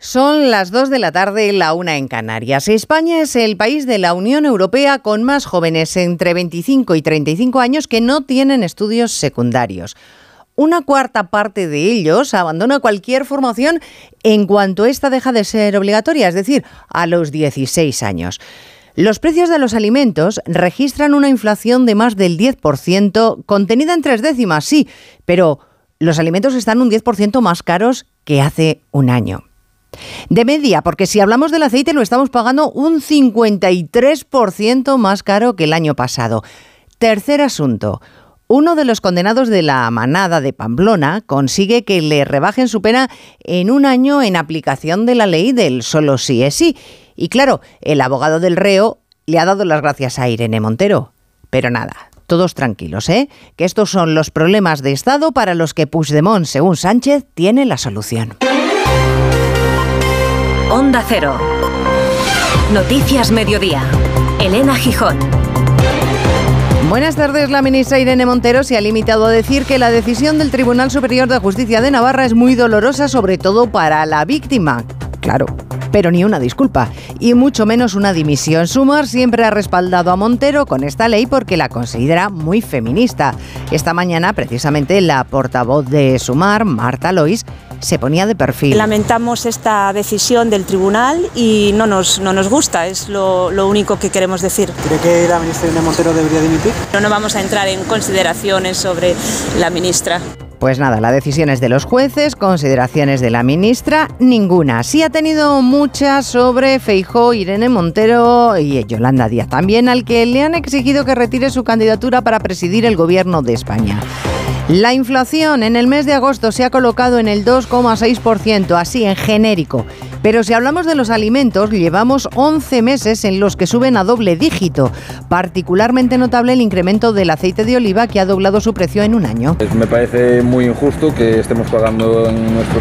Son las 2 de la tarde, la una en Canarias. España es el país de la Unión Europea con más jóvenes entre 25 y 35 años que no tienen estudios secundarios. Una cuarta parte de ellos abandona cualquier formación en cuanto ésta deja de ser obligatoria, es decir, a los 16 años. Los precios de los alimentos registran una inflación de más del 10%, contenida en tres décimas, sí, pero los alimentos están un 10% más caros que hace un año. De media, porque si hablamos del aceite lo estamos pagando un 53% más caro que el año pasado. Tercer asunto. Uno de los condenados de la manada de Pamplona consigue que le rebajen su pena en un año en aplicación de la ley del solo sí es sí. Y claro, el abogado del reo le ha dado las gracias a Irene Montero. Pero nada, todos tranquilos, ¿eh? Que estos son los problemas de Estado para los que Puigdemont, según Sánchez, tiene la solución. Onda Cero. Noticias Mediodía. Elena Gijón. Buenas tardes. La ministra Irene Montero se ha limitado a decir que la decisión del Tribunal Superior de Justicia de Navarra es muy dolorosa, sobre todo para la víctima. Claro, pero ni una disculpa, y mucho menos una dimisión. Sumar siempre ha respaldado a Montero con esta ley porque la considera muy feminista. Esta mañana, precisamente, la portavoz de Sumar, Marta Lois, se ponía de perfil. Lamentamos esta decisión del tribunal y no nos, no nos gusta, es lo, lo único que queremos decir. ¿Cree que la ministra de Montero debería dimitir? No, no vamos a entrar en consideraciones sobre la ministra. Pues nada, la decisión es de los jueces, consideraciones de la ministra, ninguna. Sí ha tenido muchas sobre Feijó, Irene Montero y Yolanda Díaz también, al que le han exigido que retire su candidatura para presidir el gobierno de España. La inflación en el mes de agosto se ha colocado en el 2,6%, así en genérico. Pero si hablamos de los alimentos, llevamos 11 meses en los que suben a doble dígito. Particularmente notable el incremento del aceite de oliva que ha doblado su precio en un año. Me parece muy injusto que estemos pagando en nuestro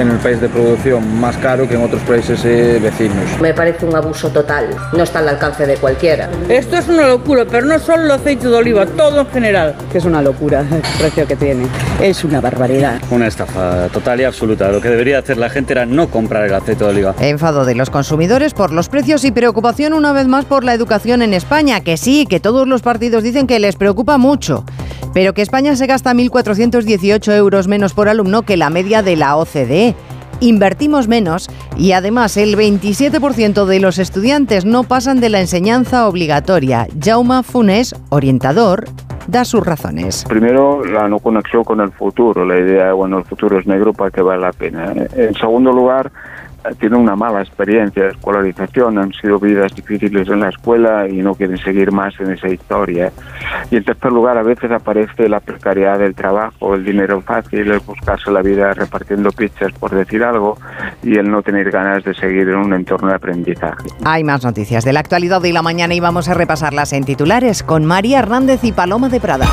en el país de producción más caro que en otros países eh, vecinos. Me parece un abuso total, no está al alcance de cualquiera. Esto es una locura, pero no solo el aceite de oliva, todo en general. Que es una locura el precio que tiene, es una barbaridad. Una estafa total y absoluta. Lo que debería hacer la gente era no comprar el aceite de oliva. Enfado de los consumidores por los precios y preocupación una vez más por la educación en España, que sí, que todos los partidos dicen que les preocupa mucho, pero que España se gasta 1.418 euros menos por alumno que la media de la OCDE invertimos menos y además el 27% de los estudiantes no pasan de la enseñanza obligatoria. Jauma Funes, orientador, da sus razones. Primero, la no conexión con el futuro, la idea de, bueno, el futuro es negro para que vale la pena. En segundo lugar, tienen una mala experiencia de escolarización, han sido vidas difíciles en la escuela y no quieren seguir más en esa historia. Y en tercer lugar, a veces aparece la precariedad del trabajo, el dinero fácil, el buscarse la vida repartiendo pizzas, por decir algo, y el no tener ganas de seguir en un entorno de aprendizaje. Hay más noticias de la actualidad de la mañana y vamos a repasarlas en titulares con María Hernández y Paloma de Prada.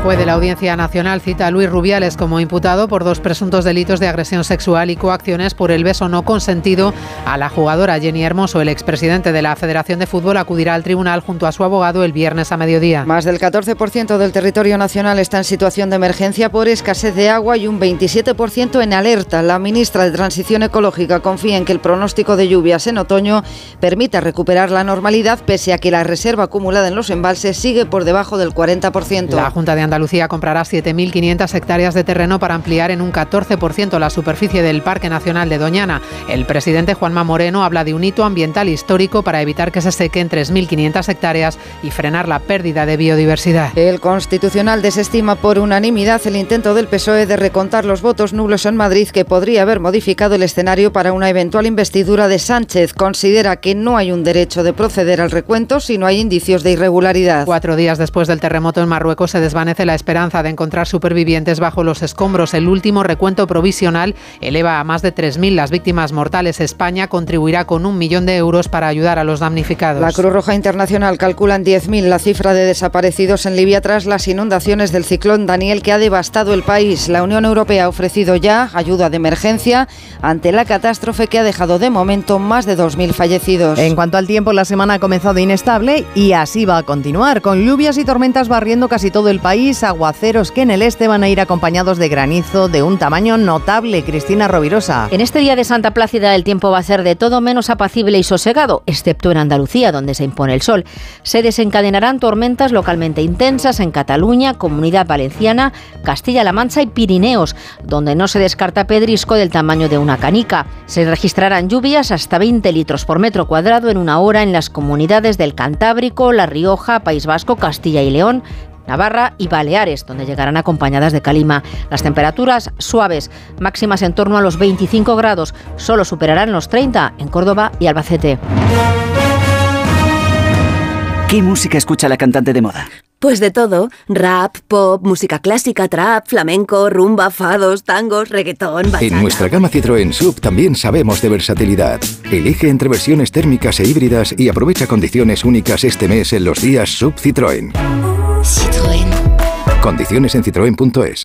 El juez de la Audiencia Nacional cita a Luis Rubiales como imputado por dos presuntos delitos de agresión sexual y coacciones por el beso no consentido a la jugadora Jenny Hermoso. El expresidente de la Federación de Fútbol acudirá al tribunal junto a su abogado el viernes a mediodía. Más del 14% del territorio nacional está en situación de emergencia por escasez de agua y un 27% en alerta. La ministra de Transición Ecológica confía en que el pronóstico de lluvias en otoño permita recuperar la normalidad pese a que la reserva acumulada en los embalses sigue por debajo del 40%. La Junta de Andalucía comprará 7.500 hectáreas de terreno para ampliar en un 14% la superficie del Parque Nacional de Doñana. El presidente Juanma Moreno habla de un hito ambiental histórico para evitar que se sequen 3.500 hectáreas y frenar la pérdida de biodiversidad. El Constitucional desestima por unanimidad el intento del PSOE de recontar los votos nulos en Madrid que podría haber modificado el escenario para una eventual investidura de Sánchez. Considera que no hay un derecho de proceder al recuento si no hay indicios de irregularidad. Cuatro días después del terremoto en Marruecos se desvanece la esperanza de encontrar supervivientes bajo los escombros. El último recuento provisional eleva a más de 3.000 las víctimas mortales. España contribuirá con un millón de euros para ayudar a los damnificados. La Cruz Roja Internacional calcula en 10.000 la cifra de desaparecidos en Libia tras las inundaciones del ciclón Daniel que ha devastado el país. La Unión Europea ha ofrecido ya ayuda de emergencia ante la catástrofe que ha dejado de momento más de 2.000 fallecidos. En cuanto al tiempo, la semana ha comenzado inestable y así va a continuar, con lluvias y tormentas barriendo casi todo el país aguaceros que en el este van a ir acompañados de granizo de un tamaño notable. Cristina Rovirosa. En este día de Santa Plácida el tiempo va a ser de todo menos apacible y sosegado, excepto en Andalucía, donde se impone el sol. Se desencadenarán tormentas localmente intensas en Cataluña, Comunidad Valenciana, Castilla-La Mancha y Pirineos, donde no se descarta pedrisco del tamaño de una canica. Se registrarán lluvias hasta 20 litros por metro cuadrado en una hora en las comunidades del Cantábrico, La Rioja, País Vasco, Castilla y León, Navarra y Baleares, donde llegarán acompañadas de calima. Las temperaturas suaves, máximas en torno a los 25 grados, solo superarán los 30 en Córdoba y Albacete. ¿Qué música escucha la cantante de moda? Pues de todo, rap, pop, música clásica, trap, flamenco, rumba, fados, tangos, reggaetón, bachata. En nuestra gama Citroën Sub también sabemos de versatilidad. Elige entre versiones térmicas e híbridas y aprovecha condiciones únicas este mes en los días Sub Citroën. Citroën. Condiciones en citroen.es.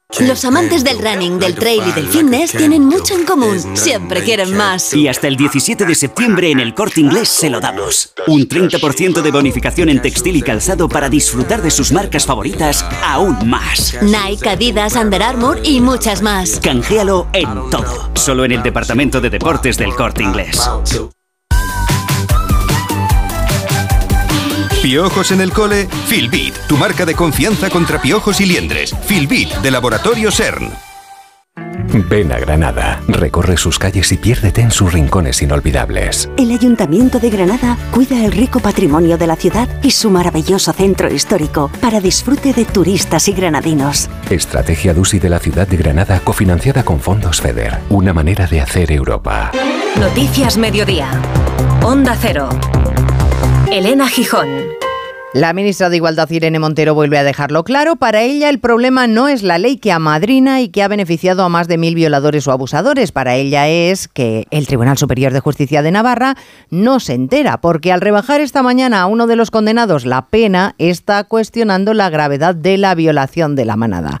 Los amantes del running, del trail y del fitness tienen mucho en común. Siempre quieren más. Y hasta el 17 de septiembre en el corte inglés se lo damos. Un 30% de bonificación en textil y calzado para disfrutar de sus marcas favoritas aún más. Nike, Adidas, Under Armour y muchas más. Canjealo en todo. Solo en el departamento de deportes del corte inglés. ¿Piojos en el cole? Filbit, tu marca de confianza contra piojos y liendres. Filbit, de Laboratorio CERN. Ven a Granada, recorre sus calles y piérdete en sus rincones inolvidables. El Ayuntamiento de Granada cuida el rico patrimonio de la ciudad y su maravilloso centro histórico para disfrute de turistas y granadinos. Estrategia DUSI de la ciudad de Granada cofinanciada con fondos FEDER. Una manera de hacer Europa. Noticias Mediodía. Onda Cero. Elena Gijón. La ministra de Igualdad Irene Montero vuelve a dejarlo claro. Para ella el problema no es la ley que amadrina y que ha beneficiado a más de mil violadores o abusadores. Para ella es que el Tribunal Superior de Justicia de Navarra no se entera, porque al rebajar esta mañana a uno de los condenados la pena está cuestionando la gravedad de la violación de la manada.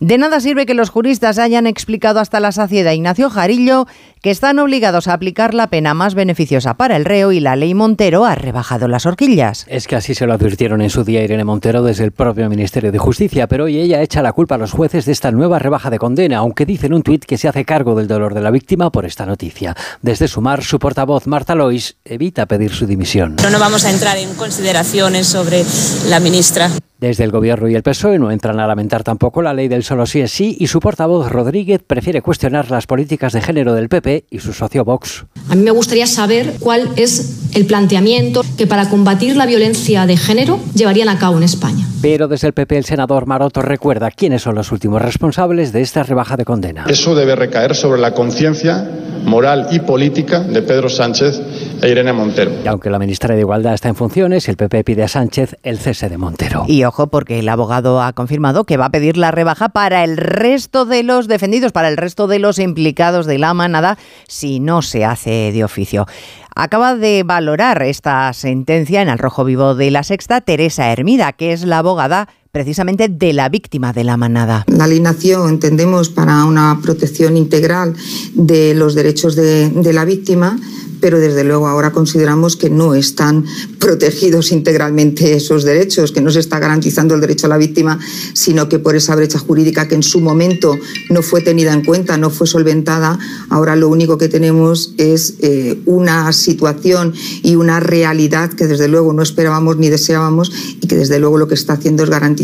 De nada sirve que los juristas hayan explicado hasta la saciedad Ignacio Jarillo que están obligados a aplicar la pena más beneficiosa para el reo y la ley Montero ha rebajado las horquillas. Es que así se lo advirtieron en su día Irene Montero desde el propio Ministerio de Justicia, pero hoy ella echa la culpa a los jueces de esta nueva rebaja de condena, aunque dice en un tuit que se hace cargo del dolor de la víctima por esta noticia. Desde Sumar, su portavoz Marta Lois evita pedir su dimisión. No, no vamos a entrar en consideraciones sobre la ministra. Desde el Gobierno y el PSOE no entran a lamentar tampoco la ley del solo sí es sí y su portavoz Rodríguez prefiere cuestionar las políticas de género del PP y su socio Vox. A mí me gustaría saber cuál es el planteamiento que para combatir la violencia de género llevarían a cabo en España. Pero desde el PP el senador Maroto recuerda quiénes son los últimos responsables de esta rebaja de condena. Eso debe recaer sobre la conciencia moral y política de Pedro Sánchez e Irene Montero. Y aunque la ministra de Igualdad está en funciones, el PP pide a Sánchez el cese de Montero. Y ojo, porque el abogado ha confirmado que va a pedir la rebaja para el resto de los defendidos, para el resto de los implicados de la manada, si no se hace de oficio. Acaba de valorar esta sentencia en el rojo vivo de la sexta Teresa Hermida, que es la abogada precisamente de la víctima de la manada. La ley nació, entendemos, para una protección integral de los derechos de, de la víctima pero desde luego ahora consideramos que no están protegidos integralmente esos derechos, que no se está garantizando el derecho a la víctima, sino que por esa brecha jurídica que en su momento no fue tenida en cuenta, no fue solventada, ahora lo único que tenemos es eh, una situación y una realidad que desde luego no esperábamos ni deseábamos y que desde luego lo que está haciendo es garantizar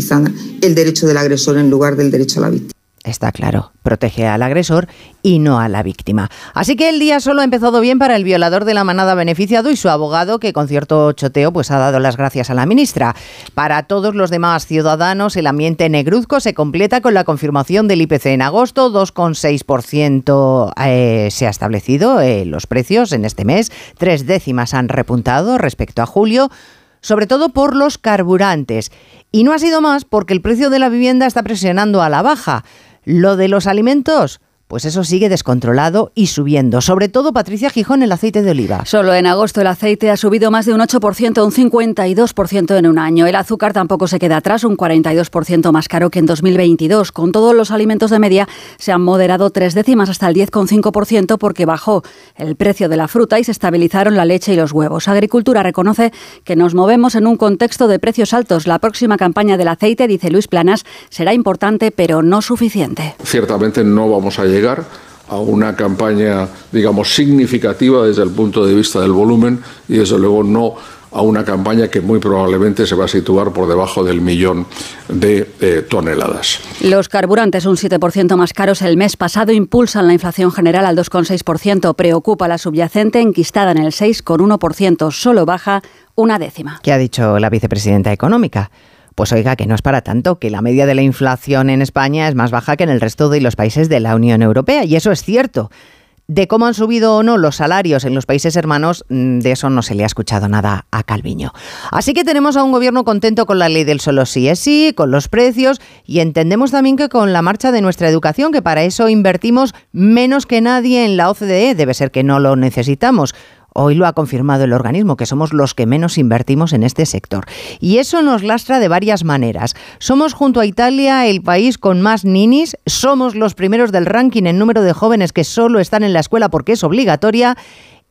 el derecho del agresor en lugar del derecho a la víctima. Está claro, protege al agresor y no a la víctima. Así que el día solo ha empezado bien para el violador de la manada beneficiado y su abogado, que con cierto choteo pues ha dado las gracias a la ministra. Para todos los demás ciudadanos, el ambiente negruzco se completa con la confirmación del IPC en agosto, 2,6% eh, se ha establecido eh, los precios en este mes, tres décimas han repuntado respecto a julio sobre todo por los carburantes. Y no ha sido más porque el precio de la vivienda está presionando a la baja. Lo de los alimentos, pues eso sigue descontrolado y subiendo. Sobre todo, Patricia Gijón, el aceite de oliva. Solo en agosto el aceite ha subido más de un 8%, un 52% en un año. El azúcar tampoco se queda atrás, un 42% más caro que en 2022. Con todos los alimentos de media se han moderado tres décimas hasta el 10,5% porque bajó el precio de la fruta y se estabilizaron la leche y los huevos. Agricultura reconoce que nos movemos en un contexto de precios altos. La próxima campaña del aceite, dice Luis Planas, será importante pero no suficiente. Ciertamente no vamos a llegar llegar a una campaña, digamos, significativa desde el punto de vista del volumen y desde luego no a una campaña que muy probablemente se va a situar por debajo del millón de eh, toneladas. Los carburantes, un 7% más caros el mes pasado, impulsan la inflación general al 2,6%. Preocupa la subyacente, enquistada en el 6,1%. Solo baja una décima. ¿Qué ha dicho la vicepresidenta económica? Pues oiga, que no es para tanto, que la media de la inflación en España es más baja que en el resto de los países de la Unión Europea, y eso es cierto. De cómo han subido o no los salarios en los países hermanos, mm, de eso no se le ha escuchado nada a Calviño. Así que tenemos a un gobierno contento con la ley del solo sí es sí, con los precios y entendemos también que con la marcha de nuestra educación, que para eso invertimos menos que nadie en la OCDE, debe ser que no lo necesitamos. Hoy lo ha confirmado el organismo, que somos los que menos invertimos en este sector. Y eso nos lastra de varias maneras. Somos junto a Italia el país con más ninis, somos los primeros del ranking en número de jóvenes que solo están en la escuela porque es obligatoria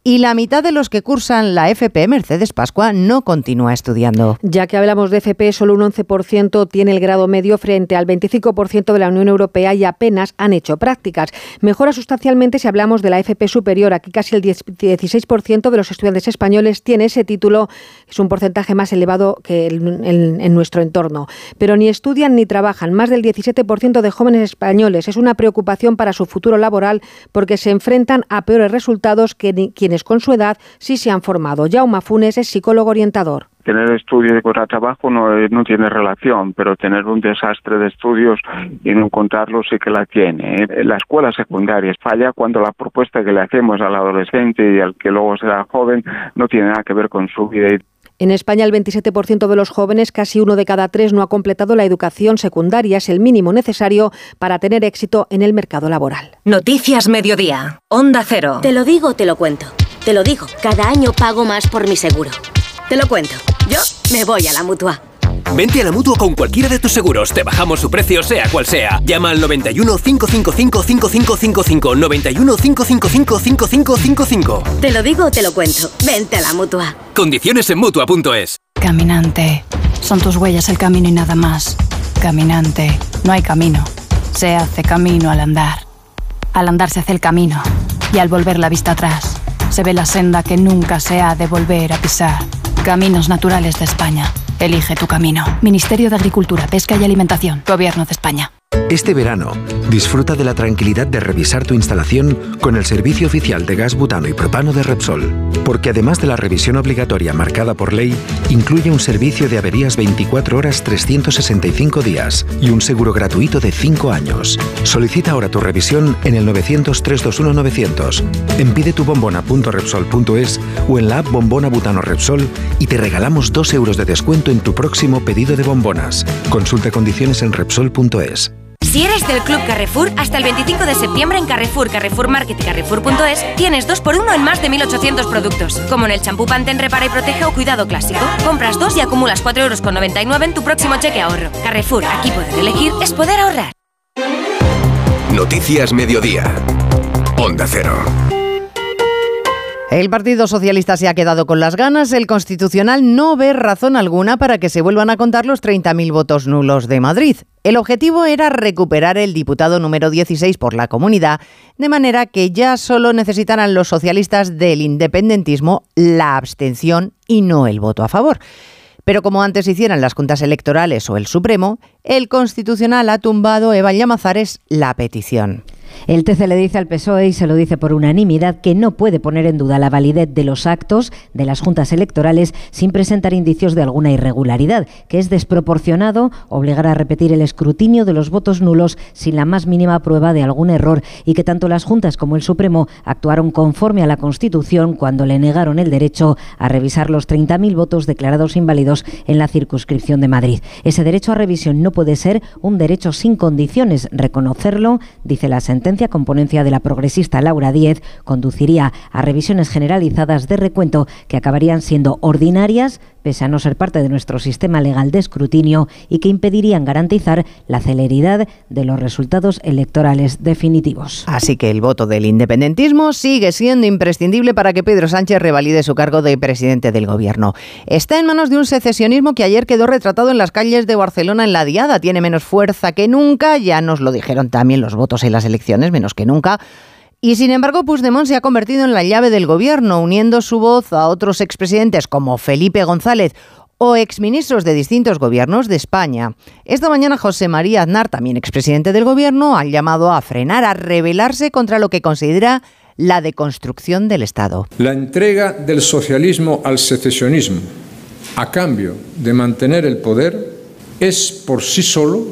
y la mitad de los que cursan la FP Mercedes Pascua no continúa estudiando. Ya que hablamos de FP, solo un 11% tiene el grado medio frente al 25% de la Unión Europea y apenas han hecho prácticas. Mejora sustancialmente si hablamos de la FP superior. Aquí casi el 16% de los estudiantes españoles tiene ese título. Es un porcentaje más elevado que en nuestro entorno. Pero ni estudian ni trabajan. Más del 17% de jóvenes españoles. Es una preocupación para su futuro laboral porque se enfrentan a peores resultados que quienes con su edad sí se han formado. Jaume Funes es psicólogo orientador tener estudios con trabajo no, no tiene relación, pero tener un desastre de estudios y no contarlo sí que la tiene. ¿eh? La escuela secundaria falla cuando la propuesta que le hacemos al adolescente y al que luego será joven no tiene nada que ver con su vida. En España, el 27% de los jóvenes, casi uno de cada tres, no ha completado la educación secundaria. Es el mínimo necesario para tener éxito en el mercado laboral. Noticias Mediodía. Onda Cero. Te lo digo, te lo cuento. Te lo digo, cada año pago más por mi seguro. Te lo cuento. Yo me voy a la mutua. Vente a la mutua con cualquiera de tus seguros. Te bajamos su precio, sea cual sea. Llama al 91 555 5555. 91 555 5555. Te lo digo, te lo cuento. Vente a la mutua. Condiciones en mutua.es. Caminante. Son tus huellas el camino y nada más. Caminante. No hay camino. Se hace camino al andar. Al andar se hace el camino. Y al volver la vista atrás se ve la senda que nunca se ha de volver a pisar. Caminos Naturales de España. Elige tu camino. Ministerio de Agricultura, Pesca y Alimentación. Gobierno de España. Este verano, disfruta de la tranquilidad de revisar tu instalación con el servicio oficial de gas butano y propano de Repsol. Porque además de la revisión obligatoria marcada por ley, incluye un servicio de averías 24 horas 365 días y un seguro gratuito de 5 años. Solicita ahora tu revisión en el 900-321-900, en pidetubombona.repsol.es o en la app Bombona Butano Repsol y te regalamos 2 euros de descuento en tu próximo pedido de bombonas. Consulta condiciones en Repsol.es. Si eres del Club Carrefour, hasta el 25 de septiembre en Carrefour, Carrefour Market y Carrefour.es tienes 2x1 en más de 1.800 productos, como en el champú Pantene Repara y Protege o Cuidado Clásico. Compras dos y acumulas 4,99 euros en tu próximo cheque ahorro. Carrefour, aquí poder elegir es poder ahorrar. Noticias Mediodía. Onda Cero. El Partido Socialista se ha quedado con las ganas. El Constitucional no ve razón alguna para que se vuelvan a contar los 30.000 votos nulos de Madrid. El objetivo era recuperar el diputado número 16 por la comunidad, de manera que ya solo necesitaran los socialistas del independentismo la abstención y no el voto a favor. Pero como antes hicieran las juntas electorales o el Supremo, el Constitucional ha tumbado Eva Llamazares la petición. El TC le dice al PSOE y se lo dice por unanimidad que no puede poner en duda la validez de los actos de las juntas electorales sin presentar indicios de alguna irregularidad, que es desproporcionado obligar a repetir el escrutinio de los votos nulos sin la más mínima prueba de algún error y que tanto las juntas como el Supremo actuaron conforme a la Constitución cuando le negaron el derecho a revisar los 30.000 votos declarados inválidos en la circunscripción de Madrid. Ese derecho a revisión no puede ser un derecho sin condiciones. Reconocerlo, dice la sentencia con ponencia de la progresista Laura Díez, conduciría a revisiones generalizadas de recuento que acabarían siendo ordinarias, pese a no ser parte de nuestro sistema legal de escrutinio y que impedirían garantizar la celeridad de los resultados electorales definitivos. Así que el voto del independentismo sigue siendo imprescindible para que Pedro Sánchez revalide su cargo de presidente del gobierno. Está en manos de un secesionismo que ayer quedó retratado en las calles de Barcelona en la diada. Tiene menos fuerza que nunca, ya nos lo dijeron también los votos en las elecciones, menos que nunca. Y sin embargo, Puigdemont se ha convertido en la llave del gobierno, uniendo su voz a otros expresidentes como Felipe González o exministros de distintos gobiernos de España. Esta mañana José María Aznar, también expresidente del gobierno, ha llamado a frenar, a rebelarse contra lo que considera la deconstrucción del Estado. La entrega del socialismo al secesionismo a cambio de mantener el poder es por sí solo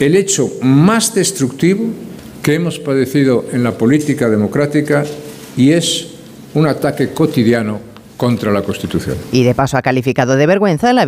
el hecho más destructivo que hemos padecido en la política democrática y es un ataque cotidiano contra la Constitución. Y de paso ha calificado de vergüenza la,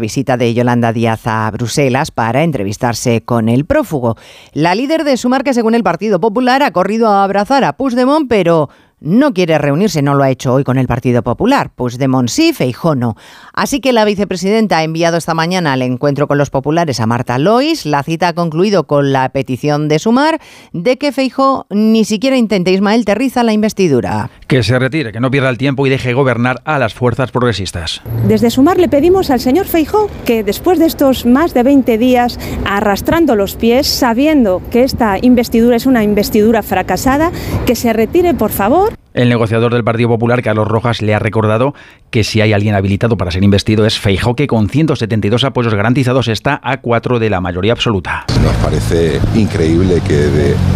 visita de Yolanda Díaz a Bruselas para entrevistarse con el prófugo. La líder de Sumar, que según el Partido Popular ha corrido a abrazar a Puigdemont, pero no quiere reunirse, no lo ha hecho hoy con el Partido Popular, pues de sí, Feijó no. Así que la vicepresidenta ha enviado esta mañana al encuentro con los populares a Marta Lois. La cita ha concluido con la petición de Sumar de que Feijó ni siquiera intente Ismael Terriza la investidura. Que se retire, que no pierda el tiempo y deje gobernar a las fuerzas progresistas. Desde Sumar le pedimos al señor Feijó que después de estos más de 20 días arrastrando los pies, sabiendo que esta investidura es una investidura fracasada, que se retire por favor favor el negociador del Partido Popular, Carlos Rojas, le ha recordado que si hay alguien habilitado para ser investido es Feijóo, que con 172 apoyos garantizados está a cuatro de la mayoría absoluta. Nos parece increíble que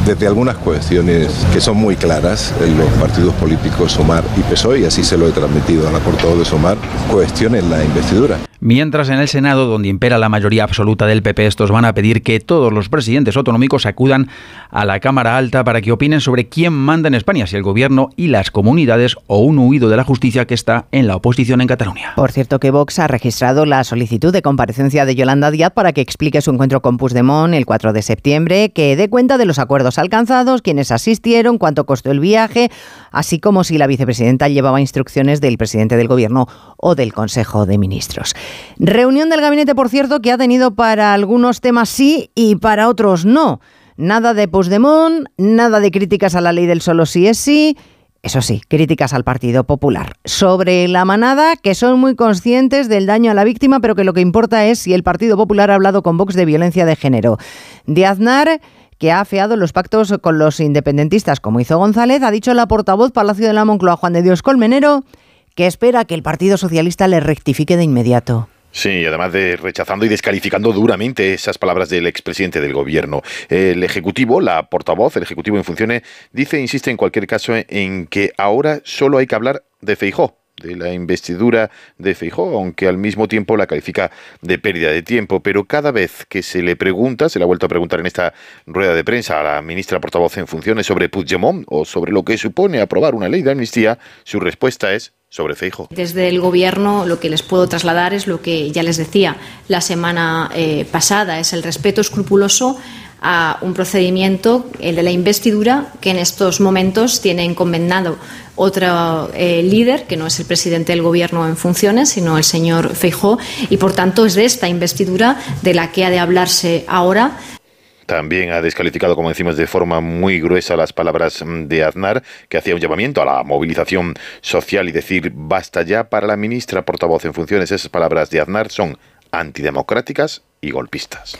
desde algunas cuestiones que son muy claras, en los partidos políticos Sumar y PSOE, y así se lo he transmitido a la portavoz de Sumar, cuestionen la investidura. Mientras en el Senado, donde impera la mayoría absoluta del PP, estos van a pedir que todos los presidentes autonómicos acudan a la Cámara Alta para que opinen sobre quién manda en España, si el gobierno y las comunidades o un huido de la justicia que está en la oposición en Cataluña. Por cierto que Vox ha registrado la solicitud de comparecencia de Yolanda Díaz para que explique su encuentro con Puigdemont el 4 de septiembre, que dé cuenta de los acuerdos alcanzados, quienes asistieron, cuánto costó el viaje, así como si la vicepresidenta llevaba instrucciones del presidente del gobierno o del Consejo de Ministros. Reunión del gabinete, por cierto, que ha tenido para algunos temas sí y para otros no. Nada de Puigdemont, nada de críticas a la ley del solo sí es sí. Eso sí, críticas al Partido Popular. Sobre la manada, que son muy conscientes del daño a la víctima, pero que lo que importa es si el Partido Popular ha hablado con Vox de violencia de género. De Aznar que ha afeado los pactos con los independentistas, como hizo González, ha dicho la portavoz Palacio de la Moncloa, Juan de Dios Colmenero, que espera que el Partido Socialista le rectifique de inmediato. Sí, además de rechazando y descalificando duramente esas palabras del expresidente del gobierno. El Ejecutivo, la portavoz, el Ejecutivo en funciones, dice, insiste en cualquier caso en que ahora solo hay que hablar de Feijó, de la investidura de Feijó, aunque al mismo tiempo la califica de pérdida de tiempo. Pero cada vez que se le pregunta, se le ha vuelto a preguntar en esta rueda de prensa a la ministra portavoz en funciones sobre Puigdemont o sobre lo que supone aprobar una ley de amnistía, su respuesta es sobre Feijo. Desde el Gobierno lo que les puedo trasladar es lo que ya les decía la semana eh, pasada, es el respeto escrupuloso a un procedimiento, el de la investidura, que en estos momentos tiene encomendado otro eh, líder, que no es el presidente del Gobierno en funciones, sino el señor Feijó, y por tanto es de esta investidura de la que ha de hablarse ahora. También ha descalificado, como decimos, de forma muy gruesa las palabras de Aznar, que hacía un llamamiento a la movilización social y decir basta ya para la ministra portavoz en funciones. Esas palabras de Aznar son antidemocráticas y golpistas.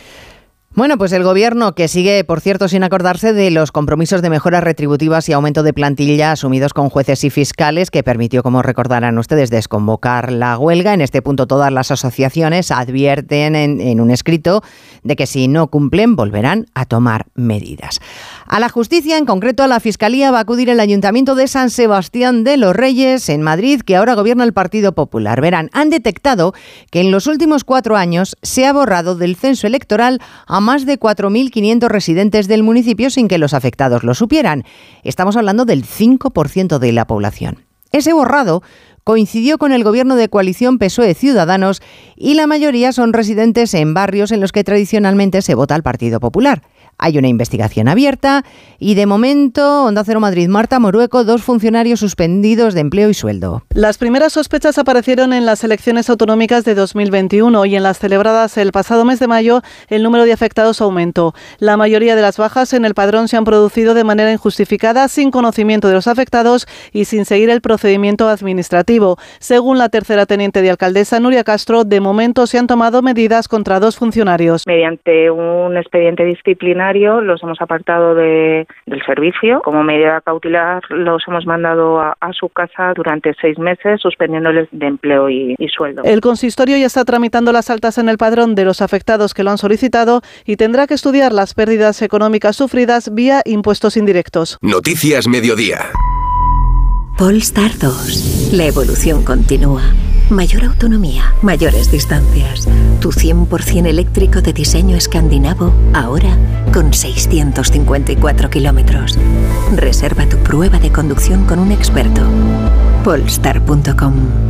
Bueno, pues el gobierno que sigue, por cierto, sin acordarse de los compromisos de mejoras retributivas y aumento de plantilla asumidos con jueces y fiscales, que permitió, como recordarán ustedes, desconvocar la huelga. En este punto, todas las asociaciones advierten en, un escrito de que si no cumplen, volverán a tomar medidas. A la justicia, en concreto a la Fiscalía, va a acudir el Ayuntamiento de San Sebastián de los Reyes, en Madrid, que ahora gobierna el Partido Popular. Verán, han detectado que en los últimos cuatro años se ha borrado del censo electoral a más de 4.500 residentes del municipio sin que los afectados lo supieran. Estamos hablando del 5% de la población. Ese borrado coincidió con el gobierno de coalición PSOE Ciudadanos y la mayoría son residentes en barrios en los que tradicionalmente se vota al Partido Popular. Hay una investigación abierta y de momento, Onda Cero Madrid, Marta Morueco, dos funcionarios suspendidos de empleo y sueldo. Las primeras sospechas aparecieron en las elecciones autonómicas de 2021 y en las celebradas el pasado mes de mayo el número de afectados aumentó. La mayoría de las bajas en el padrón se han producido de manera injustificada, sin conocimiento de los afectados y sin seguir el procedimiento administrativo. Según la tercera teniente de alcaldesa, Nuria Castro, de momento se han tomado medidas contra dos funcionarios. Mediante un expediente disciplinario los hemos apartado de, del servicio. Como medida cautelar los hemos mandado a, a, su casa durante seis meses, suspendiéndoles de empleo y, y sueldo. El consistorio ya está tramitando las altas en el padrón de los afectados que lo han solicitado y tendrá que estudiar las pérdidas económicas sufridas vía impuestos indirectos. Noticias Mediodía. Polestar 2. La evolución continúa. Mayor autonomía, mayores distancias. Tu 100% eléctrico de diseño escandinavo, ahora con 654 kilómetros. Reserva tu prueba de conducción con un experto. Polestar.com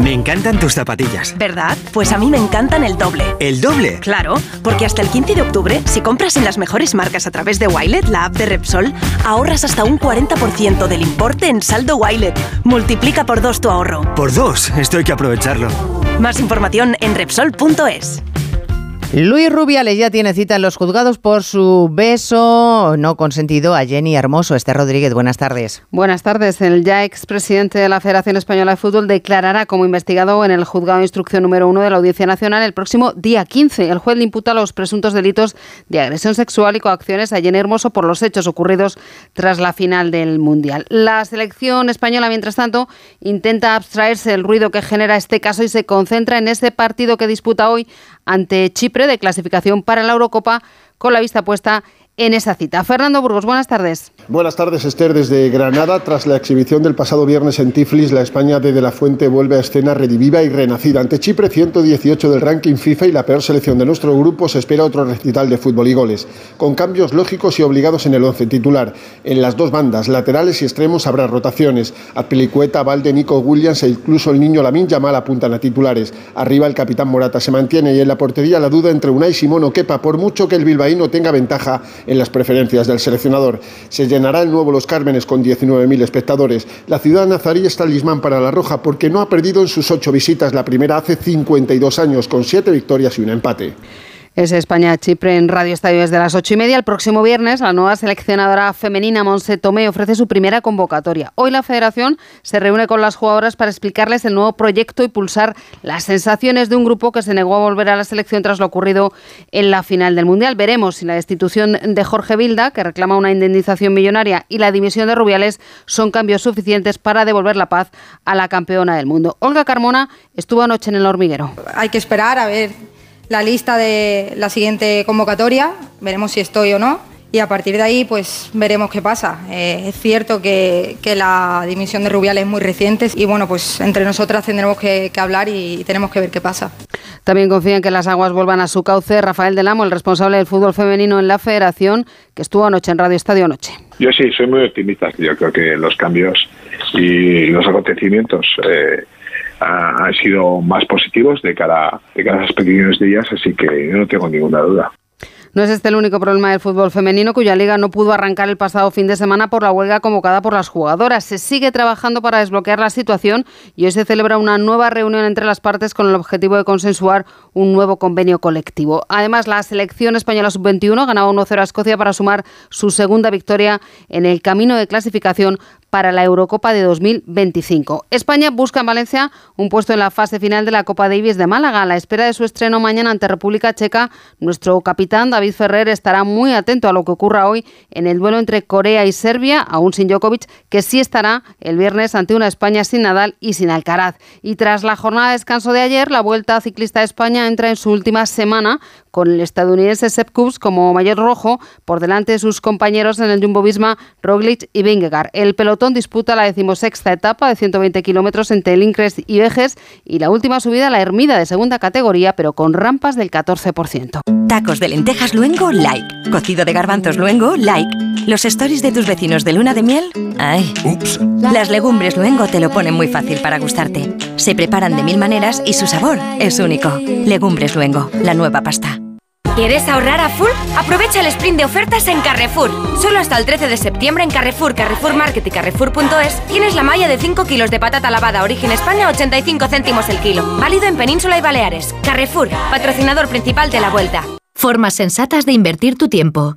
Me encantan tus zapatillas. ¿Verdad? Pues a mí me encantan el doble. ¿El doble? Claro, porque hasta el 15 de octubre, si compras en las mejores marcas a través de Wilet, la app de Repsol, ahorras hasta un 40% del importe en saldo Wilet. Multiplica por dos tu ahorro. Por dos, esto hay que aprovecharlo. Más información en Repsol.es. Luis Rubiales ya tiene cita en los juzgados por su beso no consentido a Jenny Hermoso. Este Rodríguez, buenas tardes. Buenas tardes. El ya expresidente de la Federación Española de Fútbol declarará como investigado en el juzgado de instrucción número uno de la Audiencia Nacional el próximo día 15. El juez le imputa los presuntos delitos de agresión sexual y coacciones a Jenny Hermoso por los hechos ocurridos tras la final del Mundial. La selección española, mientras tanto, intenta abstraerse del ruido que genera este caso y se concentra en ese partido que disputa hoy ante Chipre de clasificación para la Eurocopa con la vista puesta en esa cita. Fernando Burgos, buenas tardes. Buenas tardes, Esther, desde Granada. Tras la exhibición del pasado viernes en Tiflis, la España de De La Fuente vuelve a escena rediviva y renacida. Ante Chipre, 118 del ranking FIFA y la peor selección de nuestro grupo, se espera otro recital de fútbol y goles, con cambios lógicos y obligados en el once titular. En las dos bandas, laterales y extremos, habrá rotaciones. Azpilicueta, Valde, Nico Williams e incluso el niño Lamin Yamal apuntan a titulares. Arriba el capitán Morata se mantiene y en la portería la duda entre Unai Simón o Kepa, por mucho que el bilbaíno tenga ventaja en las preferencias del seleccionador. Se llenará el nuevo Los Cármenes con 19.000 espectadores. La ciudad nazarí es talismán para la Roja porque no ha perdido en sus ocho visitas, la primera hace 52 años, con siete victorias y un empate. Es España-Chipre en Radio Estadio desde las ocho y media. El próximo viernes, la nueva seleccionadora femenina Monse Tomé ofrece su primera convocatoria. Hoy la Federación se reúne con las jugadoras para explicarles el nuevo proyecto y pulsar las sensaciones de un grupo que se negó a volver a la selección tras lo ocurrido en la final del Mundial. Veremos si la destitución de Jorge Vilda, que reclama una indemnización millonaria, y la dimisión de Rubiales son cambios suficientes para devolver la paz a la campeona del mundo. Olga Carmona estuvo anoche en el hormiguero. Hay que esperar a ver la lista de la siguiente convocatoria, veremos si estoy o no. Y a partir de ahí, pues veremos qué pasa. Eh, es cierto que, que, la dimisión de Rubiales es muy reciente y bueno, pues entre nosotras tendremos que, que, hablar y tenemos que ver qué pasa. También confían que las aguas vuelvan a su cauce. Rafael Del Amo, el responsable del fútbol femenino en la federación, que estuvo anoche en Radio Estadio Noche. Yo sí, soy muy optimista. Yo creo que los cambios y los acontecimientos... Eh, han sido más positivos de cara, de a las peticiones de ellas, así que no tengo ninguna duda. No es este el único problema del fútbol femenino, cuya liga no pudo arrancar el pasado fin de semana por la huelga convocada por las jugadoras. Se sigue trabajando para desbloquear la situación y hoy se celebra una nueva reunión entre las partes con el objetivo de consensuar un nuevo convenio colectivo. Además, la selección española sub-21 ganaba 1-0 a Escocia para sumar su segunda victoria en el camino de clasificación para la Eurocopa de 2025. España busca en Valencia un puesto en la fase final de la Copa Davis de Málaga. A la espera de su estreno mañana ante República Checa, nuestro capitán David Ferrer estará muy atento a lo que ocurra hoy en el duelo entre Corea y Serbia, aún sin Djokovic, que sí estará el viernes ante una España sin Nadal y sin Alcaraz. Y tras la jornada de descanso de ayer, la Vuelta Ciclista de España entra en su última semana con el estadounidense Sepp Kuss como mayor rojo por delante de sus compañeros en el Jumbo Visma, Roglic y Vingegaard. El pelotón disputa la decimosexta etapa de 120 kilómetros entre Lincres y Vejes y la última subida la Ermida de segunda categoría, pero con rampas del 14%. Tacos de lentejas luengo, like. Cocido de garbanzos luengo, like. Los stories de tus vecinos de luna de miel, ay. Ups. Las legumbres luengo te lo ponen muy fácil para gustarte. Se preparan de mil maneras y su sabor es único. Legumbres luengo, la nueva pasta. ¿Quieres ahorrar a full? Aprovecha el sprint de ofertas en Carrefour. Solo hasta el 13 de septiembre en Carrefour, Carrefour Market y Carrefour.es tienes la malla de 5 kilos de patata lavada origen España a 85 céntimos el kilo. Válido en Península y Baleares. Carrefour, patrocinador principal de la vuelta. Formas sensatas de invertir tu tiempo.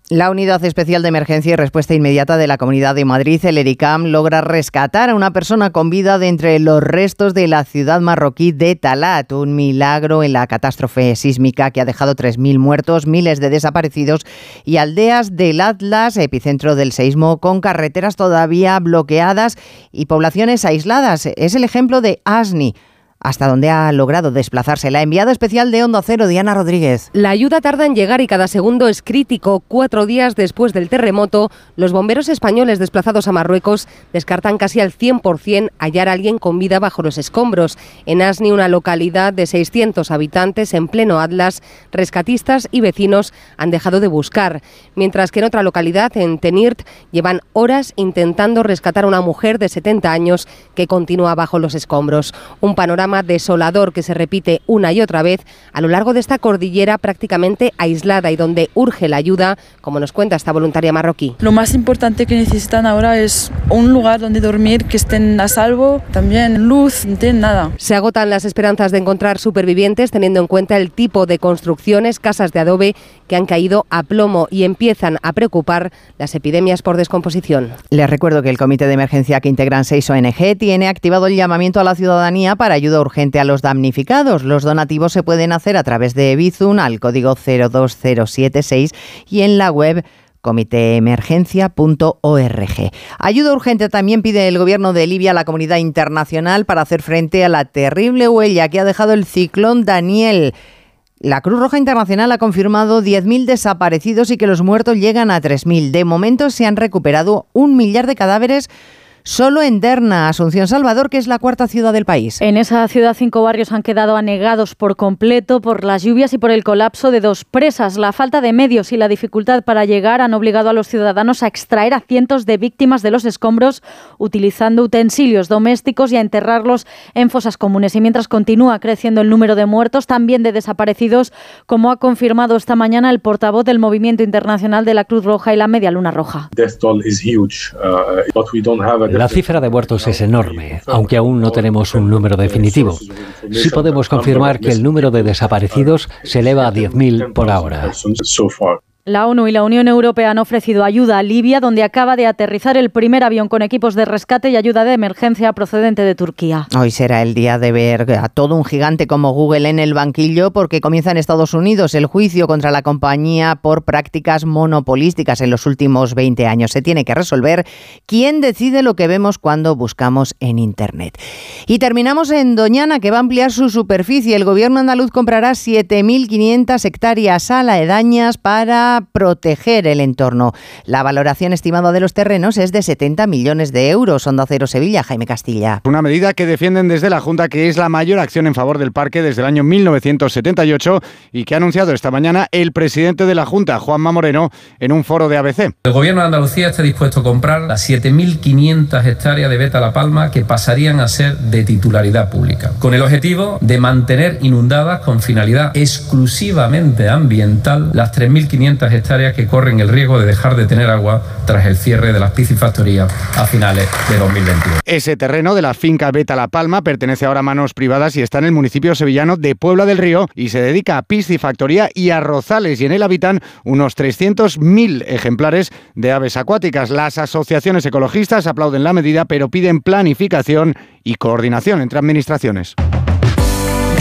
La Unidad Especial de Emergencia y Respuesta Inmediata de la Comunidad de Madrid, el ERICAM, logra rescatar a una persona con vida de entre los restos de la ciudad marroquí de Talat, un milagro en la catástrofe sísmica que ha dejado 3.000 muertos, miles de desaparecidos y aldeas del Atlas, epicentro del seísmo, con carreteras todavía bloqueadas y poblaciones aisladas. Es el ejemplo de Asni hasta donde ha logrado desplazarse la enviada especial de Hondo Cero, Diana Rodríguez. La ayuda tarda en llegar y cada segundo es crítico. Cuatro días después del terremoto, los bomberos españoles desplazados a Marruecos descartan casi al 100% hallar a alguien con vida bajo los escombros. En Asni, una localidad de 600 habitantes en pleno Atlas, rescatistas y vecinos han dejado de buscar. Mientras que en otra localidad, en Tenirt, llevan horas intentando rescatar a una mujer de 70 años que continúa bajo los escombros. Un panorama desolador que se repite una y otra vez a lo largo de esta cordillera prácticamente aislada y donde urge la ayuda, como nos cuenta esta voluntaria marroquí. Lo más importante que necesitan ahora es un lugar donde dormir, que estén a salvo, también luz, no tienen nada. Se agotan las esperanzas de encontrar supervivientes teniendo en cuenta el tipo de construcciones, casas de adobe que han caído a plomo y empiezan a preocupar las epidemias por descomposición. Les recuerdo que el comité de emergencia que integran seis ONG tiene activado el llamamiento a la ciudadanía para ayuda urgente a los damnificados. Los donativos se pueden hacer a través de Bizun al código 02076 y en la web comiteemergencia.org. Ayuda urgente también pide el gobierno de Libia a la comunidad internacional para hacer frente a la terrible huella que ha dejado el ciclón Daniel. La Cruz Roja Internacional ha confirmado 10.000 desaparecidos y que los muertos llegan a 3.000. De momento se han recuperado un millar de cadáveres Solo en Derna, Asunción Salvador, que es la cuarta ciudad del país. En esa ciudad cinco barrios han quedado anegados por completo por las lluvias y por el colapso de dos presas. La falta de medios y la dificultad para llegar han obligado a los ciudadanos a extraer a cientos de víctimas de los escombros utilizando utensilios domésticos y a enterrarlos en fosas comunes. Y mientras continúa creciendo el número de muertos, también de desaparecidos, como ha confirmado esta mañana el portavoz del Movimiento Internacional de la Cruz Roja y la Media Luna Roja. La cifra de muertos es enorme, aunque aún no tenemos un número definitivo. Sí podemos confirmar que el número de desaparecidos se eleva a 10.000 por ahora. La ONU y la Unión Europea han ofrecido ayuda a Libia, donde acaba de aterrizar el primer avión con equipos de rescate y ayuda de emergencia procedente de Turquía. Hoy será el día de ver a todo un gigante como Google en el banquillo porque comienza en Estados Unidos el juicio contra la compañía por prácticas monopolísticas en los últimos 20 años. Se tiene que resolver quién decide lo que vemos cuando buscamos en Internet. Y terminamos en Doñana, que va a ampliar su superficie. El gobierno andaluz comprará 7.500 hectáreas aledañas para para proteger el entorno. La valoración estimada de los terrenos es de 70 millones de euros. Onda Cero Sevilla, Jaime Castilla. Una medida que defienden desde la Junta que es la mayor acción en favor del parque desde el año 1978 y que ha anunciado esta mañana el presidente de la Junta, Juanma Moreno, en un foro de ABC. El gobierno de Andalucía está dispuesto a comprar las 7.500 hectáreas de Beta La Palma que pasarían a ser de titularidad pública, con el objetivo de mantener inundadas con finalidad exclusivamente ambiental las 3.500 hectáreas que corren el riesgo de dejar de tener agua tras el cierre de las piscifactorías a finales de 2021. Ese terreno de la finca Beta La Palma pertenece ahora a manos privadas y está en el municipio sevillano de Puebla del Río y se dedica a piscifactoría y arrozales y en él habitan unos 300.000 ejemplares de aves acuáticas. Las asociaciones ecologistas aplauden la medida pero piden planificación y coordinación entre administraciones.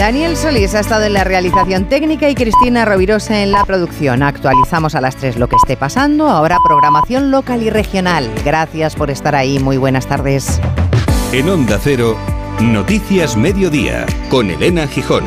Daniel Solís ha estado en la realización técnica y Cristina Rovirosa en la producción. Actualizamos a las 3 lo que esté pasando. Ahora programación local y regional. Gracias por estar ahí. Muy buenas tardes. En Onda Cero, Noticias Mediodía, con Elena Gijón.